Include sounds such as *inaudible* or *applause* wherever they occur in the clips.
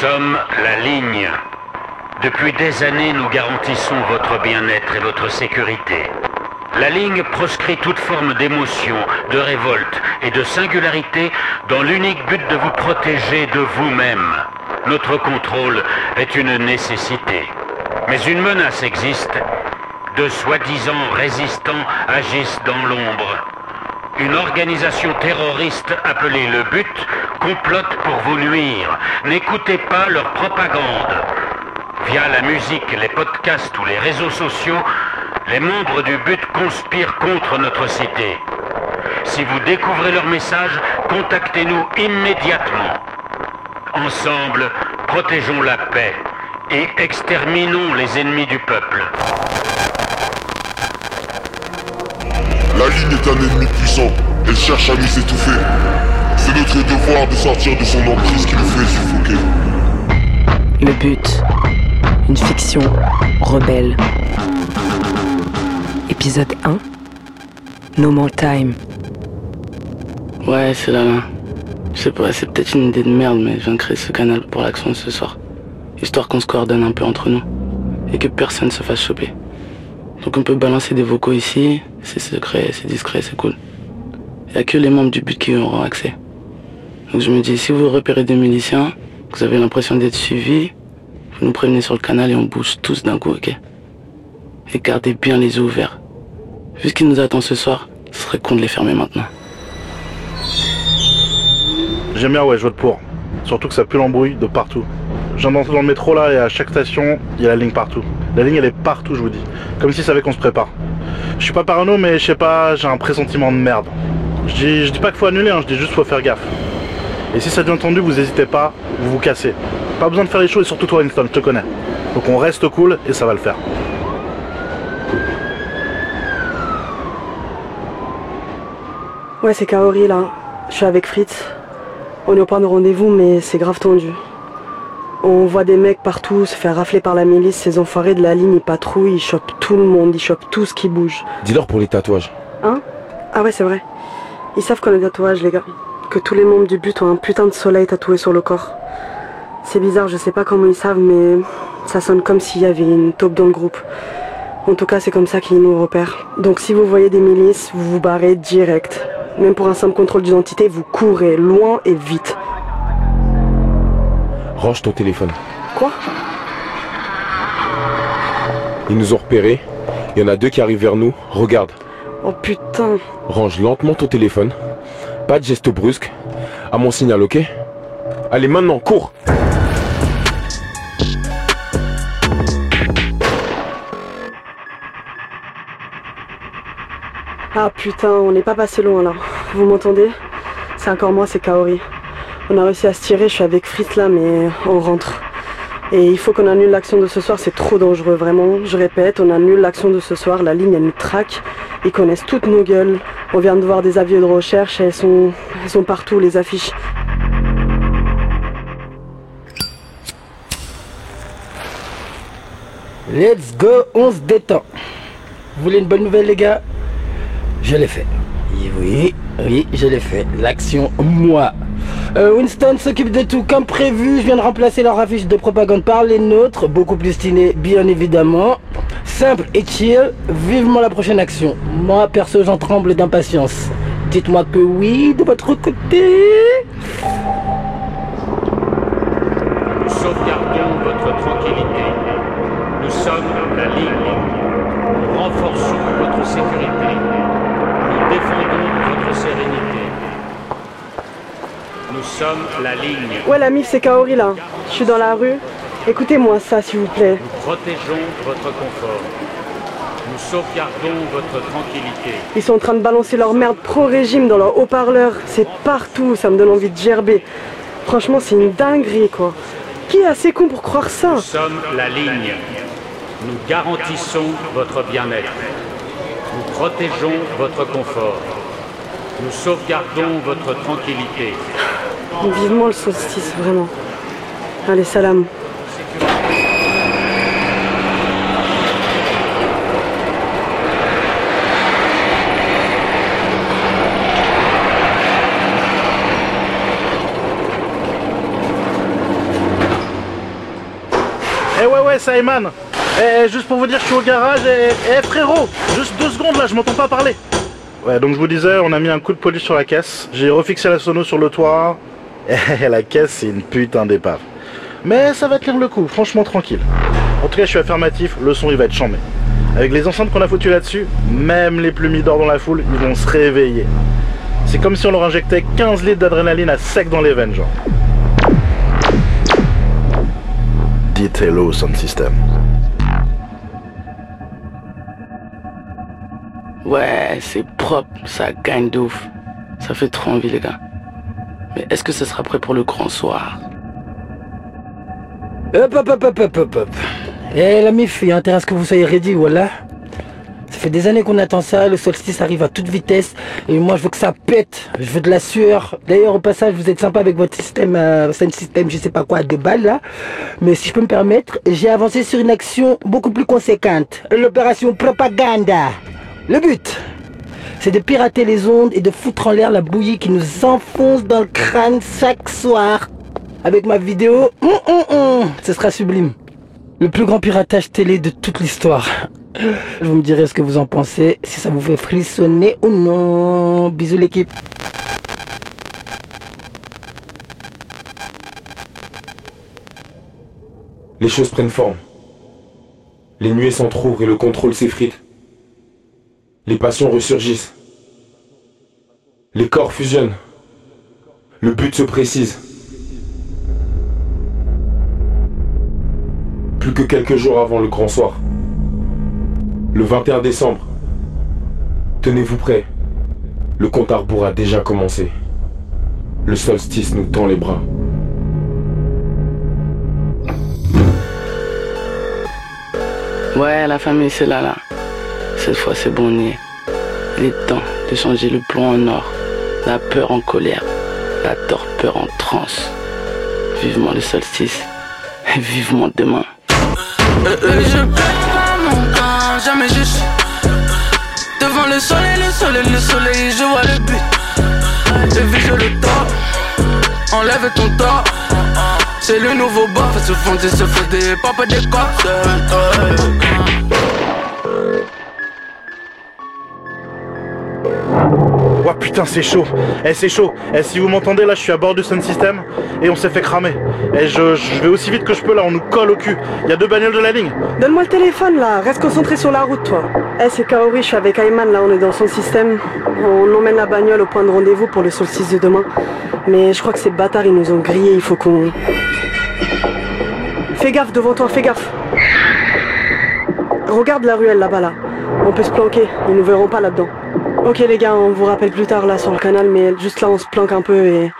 sommes la ligne. Depuis des années, nous garantissons votre bien-être et votre sécurité. La ligne proscrit toute forme d'émotion, de révolte et de singularité dans l'unique but de vous protéger de vous-même. Notre contrôle est une nécessité. Mais une menace existe. De soi-disant résistants agissent dans l'ombre. Une organisation terroriste appelée le but complote pour vous nuire. N'écoutez pas leur propagande. Via la musique, les podcasts ou les réseaux sociaux, les membres du but conspirent contre notre cité. Si vous découvrez leur message, contactez-nous immédiatement. Ensemble, protégeons la paix et exterminons les ennemis du peuple. La ligne est un ennemi puissant. Elle cherche à nous étouffer. C'est notre devoir de sortir de son emprise qui nous fait suffoquer. Le but. Une fiction rebelle. Épisode 1. No More Time. Ouais, c'est là. Je sais pas, c'est peut-être une idée de merde, mais je viens de créer ce canal pour l'action de ce soir. Histoire qu'on se coordonne un peu entre nous. Et que personne se fasse choper. Donc on peut balancer des vocaux ici, c'est secret, c'est discret, c'est cool. Il a que les membres du but qui auront accès. Donc je me dis, si vous repérez des miliciens, vous avez l'impression d'être suivis, vous nous prévenez sur le canal et on bouge tous d'un coup, ok? Et gardez bien les yeux ouverts. Vu ce qui nous attend ce soir, ce serait con de les fermer maintenant. J'aime bien, ouais, je vote pour. Surtout que ça pue l'embrouille de partout. J'en dans le métro là et à chaque station, il y a la ligne partout. La ligne elle est partout, je vous dis. Comme si ça savait qu'on se prépare. Je suis pas parano, mais je sais pas, j'ai un pressentiment de merde. Je dis, dis pas qu'il faut annuler, hein, je dis juste faut faire gaffe. Et si ça devient tendu, vous hésitez pas, vous vous cassez. Pas besoin de faire les choses et surtout toi, Winston, je te connais. Donc on reste cool et ça va le faire. Ouais, c'est Kaori là. Je suis avec Fritz. On est au point de rendez-vous, mais c'est grave tendu. On voit des mecs partout se faire rafler par la milice. Ces enfoirés de la ligne, ils patrouillent, ils chopent tout le monde, ils chopent tout ce qui bouge. Dis-leur pour les tatouages. Hein? Ah ouais, c'est vrai. Ils savent qu'on a des tatouages, les gars. Que tous les membres du but ont un putain de soleil tatoué sur le corps. C'est bizarre, je sais pas comment ils savent, mais ça sonne comme s'il y avait une taupe dans le groupe. En tout cas, c'est comme ça qu'ils nous repèrent. Donc si vous voyez des milices, vous vous barrez direct. Même pour un simple contrôle d'identité, vous courez loin et vite. Range ton téléphone. Quoi? Ils nous ont repérés. Il y en a deux qui arrivent vers nous. Regarde. Oh putain. Range lentement ton téléphone. Pas de geste brusque. À mon signal, ok? Allez, maintenant, cours Ah putain, on n'est pas passé loin là. Vous m'entendez? C'est encore moi, c'est Kaori. On a réussi à se tirer, je suis avec Fritz là, mais on rentre. Et il faut qu'on annule l'action de ce soir, c'est trop dangereux, vraiment. Je répète, on annule l'action de ce soir, la ligne elle nous traque. Ils connaissent toutes nos gueules. On vient de voir des avions de recherche elles sont, elles sont partout, les affiches. Let's go, on se détend. Vous voulez une bonne nouvelle les gars? Je l'ai fait. Oui, oui, je l'ai fait. L'action, moi. Euh, Winston s'occupe de tout comme prévu. Je viens de remplacer leur affiche de propagande par les nôtres. Beaucoup plus stylé, bien évidemment. Simple et chill. Vivement la prochaine action. Moi, perso, j'en tremble d'impatience. Dites-moi que oui, de votre côté. Nous sauvegardons votre tranquillité. Nous sommes la ligne. Nous renforçons votre sécurité. Nous défendons votre sérénité. La ligne. Ouais, la mif, c'est Kaori là. Je suis dans la rue. Écoutez-moi ça, s'il vous plaît. Nous protégeons votre confort. Nous sauvegardons votre tranquillité. Ils sont en train de balancer leur merde pro-régime dans leur haut-parleur. C'est partout, ça me donne envie de gerber. Franchement, c'est une dinguerie, quoi. Qui est assez con pour croire ça? Nous sommes la ligne. Nous garantissons votre bien-être. Nous protégeons votre confort. Nous sauvegardons votre tranquillité. Vivement le solstice, vraiment. Allez, salam. c'est Ayman. Eh, juste pour vous dire, je suis au garage et, eh, frérot, juste deux secondes là, je m'entends pas parler. Ouais, donc je vous disais, on a mis un coup de police sur la caisse. J'ai refixé la sono sur le toit. *laughs* La caisse, c'est une putain d'épave. Mais ça va tenir le coup, franchement tranquille. En tout cas, je suis affirmatif, le son il va être chambé. Avec les enceintes qu'on a foutues là-dessus, même les plus d'or dans la foule, ils vont se réveiller. C'est comme si on leur injectait 15 litres d'adrénaline à sec dans les veines, genre. Dites hello, sound system. Ouais, c'est propre, ça gagne de ouf. Ça fait trop envie, les gars. Mais est-ce que ça sera prêt pour le grand soir? Hop, hop, hop, hop, hop, hop, hop. Eh, la mif, il y a intérêt à ce que vous soyez ready, voilà. Ça fait des années qu'on attend ça, le solstice arrive à toute vitesse, et moi je veux que ça pète, je veux de la sueur. D'ailleurs, au passage, vous êtes sympa avec votre système, euh, système, je sais pas quoi, de balles là. Mais si je peux me permettre, j'ai avancé sur une action beaucoup plus conséquente. L'opération propaganda. Le but, c'est de pirater les ondes et de foutre en l'air la bouillie qui nous enfonce dans le crâne chaque soir. Avec ma vidéo, hum, ce sera sublime. Le plus grand piratage télé de toute l'histoire. Vous me direz ce que vous en pensez, si ça vous fait frissonner ou non. Bisous l'équipe. Les choses prennent forme. Les nuées s'entr'ouvrent et le contrôle s'effrite. Les passions ressurgissent. Les corps fusionnent. Le but se précise. Plus que quelques jours avant le grand soir. Le 21 décembre. Tenez-vous prêts. Le compte à rebours a déjà commencé. Le solstice nous tend les bras. Ouais, la famille, c'est là, là. Cette fois, c'est bon. Il est temps de changer le plomb en or, la peur en colère, la torpeur en transe. Vivement le solstice, et vivement demain. Euh, euh, je pète pas mon camp, jamais je suis Devant le soleil, le soleil, le soleil, je vois le but. Je vis, je le tort Enlève ton tort. C'est le nouveau bas, se fonder, se fonder, papa des cops putain c'est chaud Eh c'est chaud Eh si vous m'entendez là je suis à bord du Sun System et on s'est fait cramer Eh je, je vais aussi vite que je peux là on nous colle au cul Il y a deux bagnoles de la ligne Donne-moi le téléphone là, reste concentré sur la route toi. Eh c'est Kaori, je suis avec Ayman là, on est dans son système. On emmène la bagnole au point de rendez-vous pour le solstice de demain. Mais je crois que ces bâtards ils nous ont grillés, il faut qu'on... Fais gaffe devant toi, fais gaffe. Regarde la ruelle là-bas là. On peut se planquer, ils nous verront pas là-dedans. Ok les gars, on vous rappelle plus tard là sur le canal, mais juste là on se planque un peu et,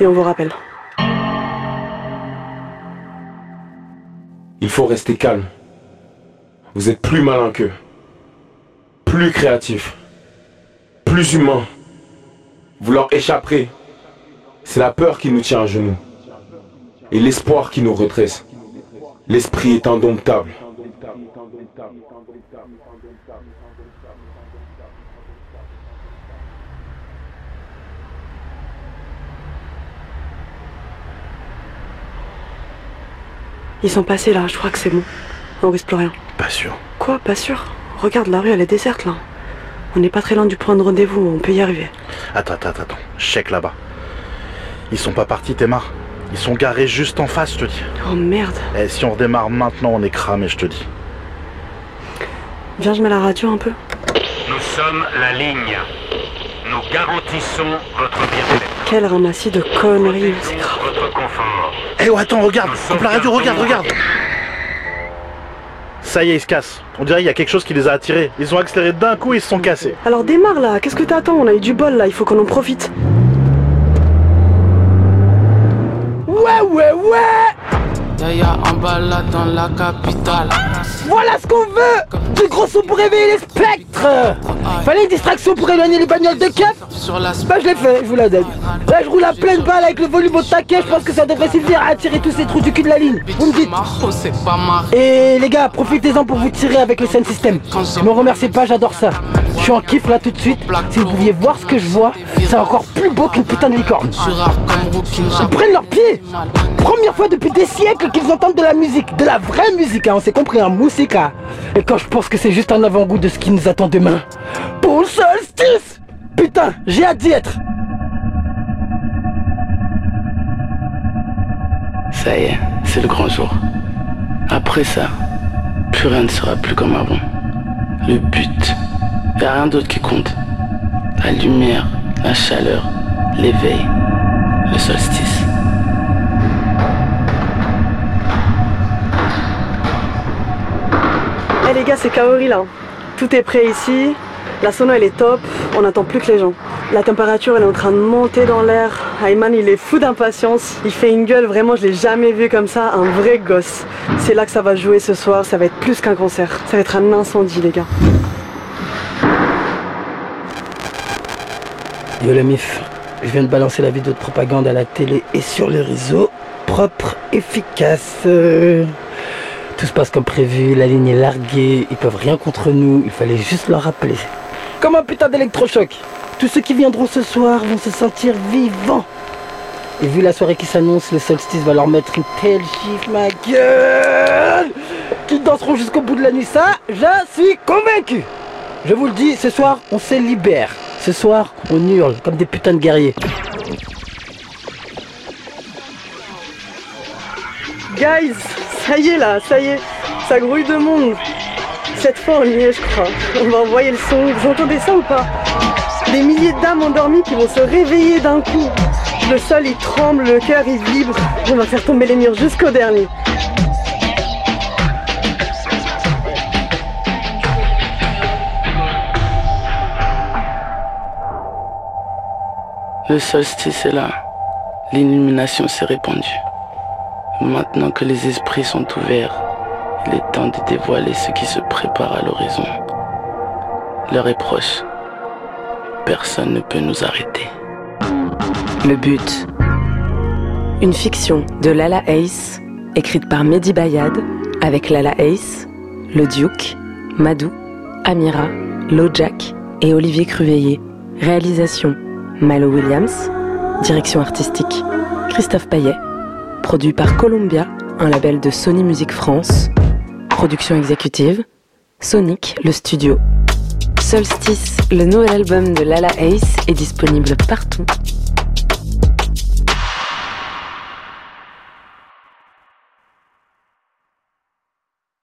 on vous rappelle. Il faut rester calme. Vous êtes plus malin qu'eux. Plus créatif. Plus humain. Vous leur échapperez. C'est la peur qui nous tient à genoux. Et l'espoir qui nous redresse. L'esprit est indomptable. Ils sont passés là, je crois que c'est bon. On risque plus rien. Pas sûr. Quoi, pas sûr? Regarde, la rue elle est déserte là. On n'est pas très loin du point de rendez-vous, on peut y arriver. Attends, attends, attends. Check là-bas. Ils sont pas partis, Théma. Ils sont garés juste en face, je te dis. Oh merde. Eh, si on redémarre maintenant, on est cramé, je te dis. Viens, je mets la radio un peu. Nous sommes la ligne. Nous garantissons votre bien-être. Quel ramassis de conneries, votre confort. Eh, oh, attends, regarde Coupe la radio, regarde, regarde Ça y est, ils se cassent. On dirait qu'il y a quelque chose qui les a attirés. Ils ont accéléré d'un coup, ils se sont cassés. Alors démarre là, qu'est-ce que t'attends? On a eu du bol là, il faut qu'on en profite. Ouais, ouais, ouais Yaya en balade dans la capitale Voilà ce qu'on veut Du gros son pour réveiller les spectres Fallait une distraction pour éloigner les bagnoles de cap Bah je l'ai fait, je vous la donne. Là je roule à pleine balle avec le volume au taquet, je pense que ça devrait suffire à attirer tous ces trous du cul de la ligne. Vous me dites Et les gars, profitez-en pour vous tirer avec le Sun System. Ne me remerciez pas, j'adore ça. Je suis en kiff là tout de suite. Si vous pouviez voir ce que je vois, c'est encore plus beau qu'une putain de licorne. Ils prennent leurs pieds. Première fois depuis des siècles qu'ils entendent de la musique, de la vraie musique, hein, on s'est compris, un musica. Et quand je pense que c'est juste un avant-goût de ce qui nous attend demain. Pour le solstice Putain, j'ai hâte d'y être. Ça y est, c'est le grand jour. Après ça, plus rien ne sera plus comme avant. Le but, y a rien d'autre qui compte. La lumière, la chaleur, l'éveil, le solstice. Eh les gars, c'est Kaori là. Tout est prêt ici. La sono elle est top. On n'attend plus que les gens. La température elle est en train de monter dans l'air. Ayman il est fou d'impatience. Il fait une gueule, vraiment je l'ai jamais vu comme ça. Un vrai gosse. C'est là que ça va jouer ce soir. Ça va être plus qu'un concert. Ça va être un incendie les gars. Yo la mif, je viens de balancer la vidéo de propagande à la télé et sur les réseaux. Propre, efficace. Tout se passe comme prévu, la ligne est larguée, ils peuvent rien contre nous, il fallait juste leur rappeler. Comme un putain d'électrochoc. Tous ceux qui viendront ce soir vont se sentir vivants. Et vu la soirée qui s'annonce, le solstice va leur mettre une telle gifle, ma gueule Qu'ils danseront jusqu'au bout de la nuit, ça, j'en suis convaincu Je vous le dis, ce soir, on se libère. Ce soir, on hurle comme des putains de guerriers. Guys, ça y est là, ça y est. Ça grouille de monde. Cette fois on y est je crois. On va envoyer le son. Vous entendez ça ou pas? Des milliers d'âmes endormies qui vont se réveiller d'un coup. Le sol il tremble, le cœur il vibre. On va faire tomber les murs jusqu'au dernier. Le solstice est là. L'illumination s'est répandue. Maintenant que les esprits sont ouverts, il est temps de dévoiler ce qui se prépare à l'horizon. L'heure est proche. Personne ne peut nous arrêter. Le but. Une fiction de Lala Ace, écrite par Mehdi Bayad, avec Lala Ace, Le Duke, Madou, Amira, Lojak et Olivier Cruveillé. Réalisation Milo Williams. Direction artistique Christophe Payet. Produit par Columbia, un label de Sony Music France. Production exécutive Sonic, le studio. Solstice, le nouvel album de Lala Ace, est disponible partout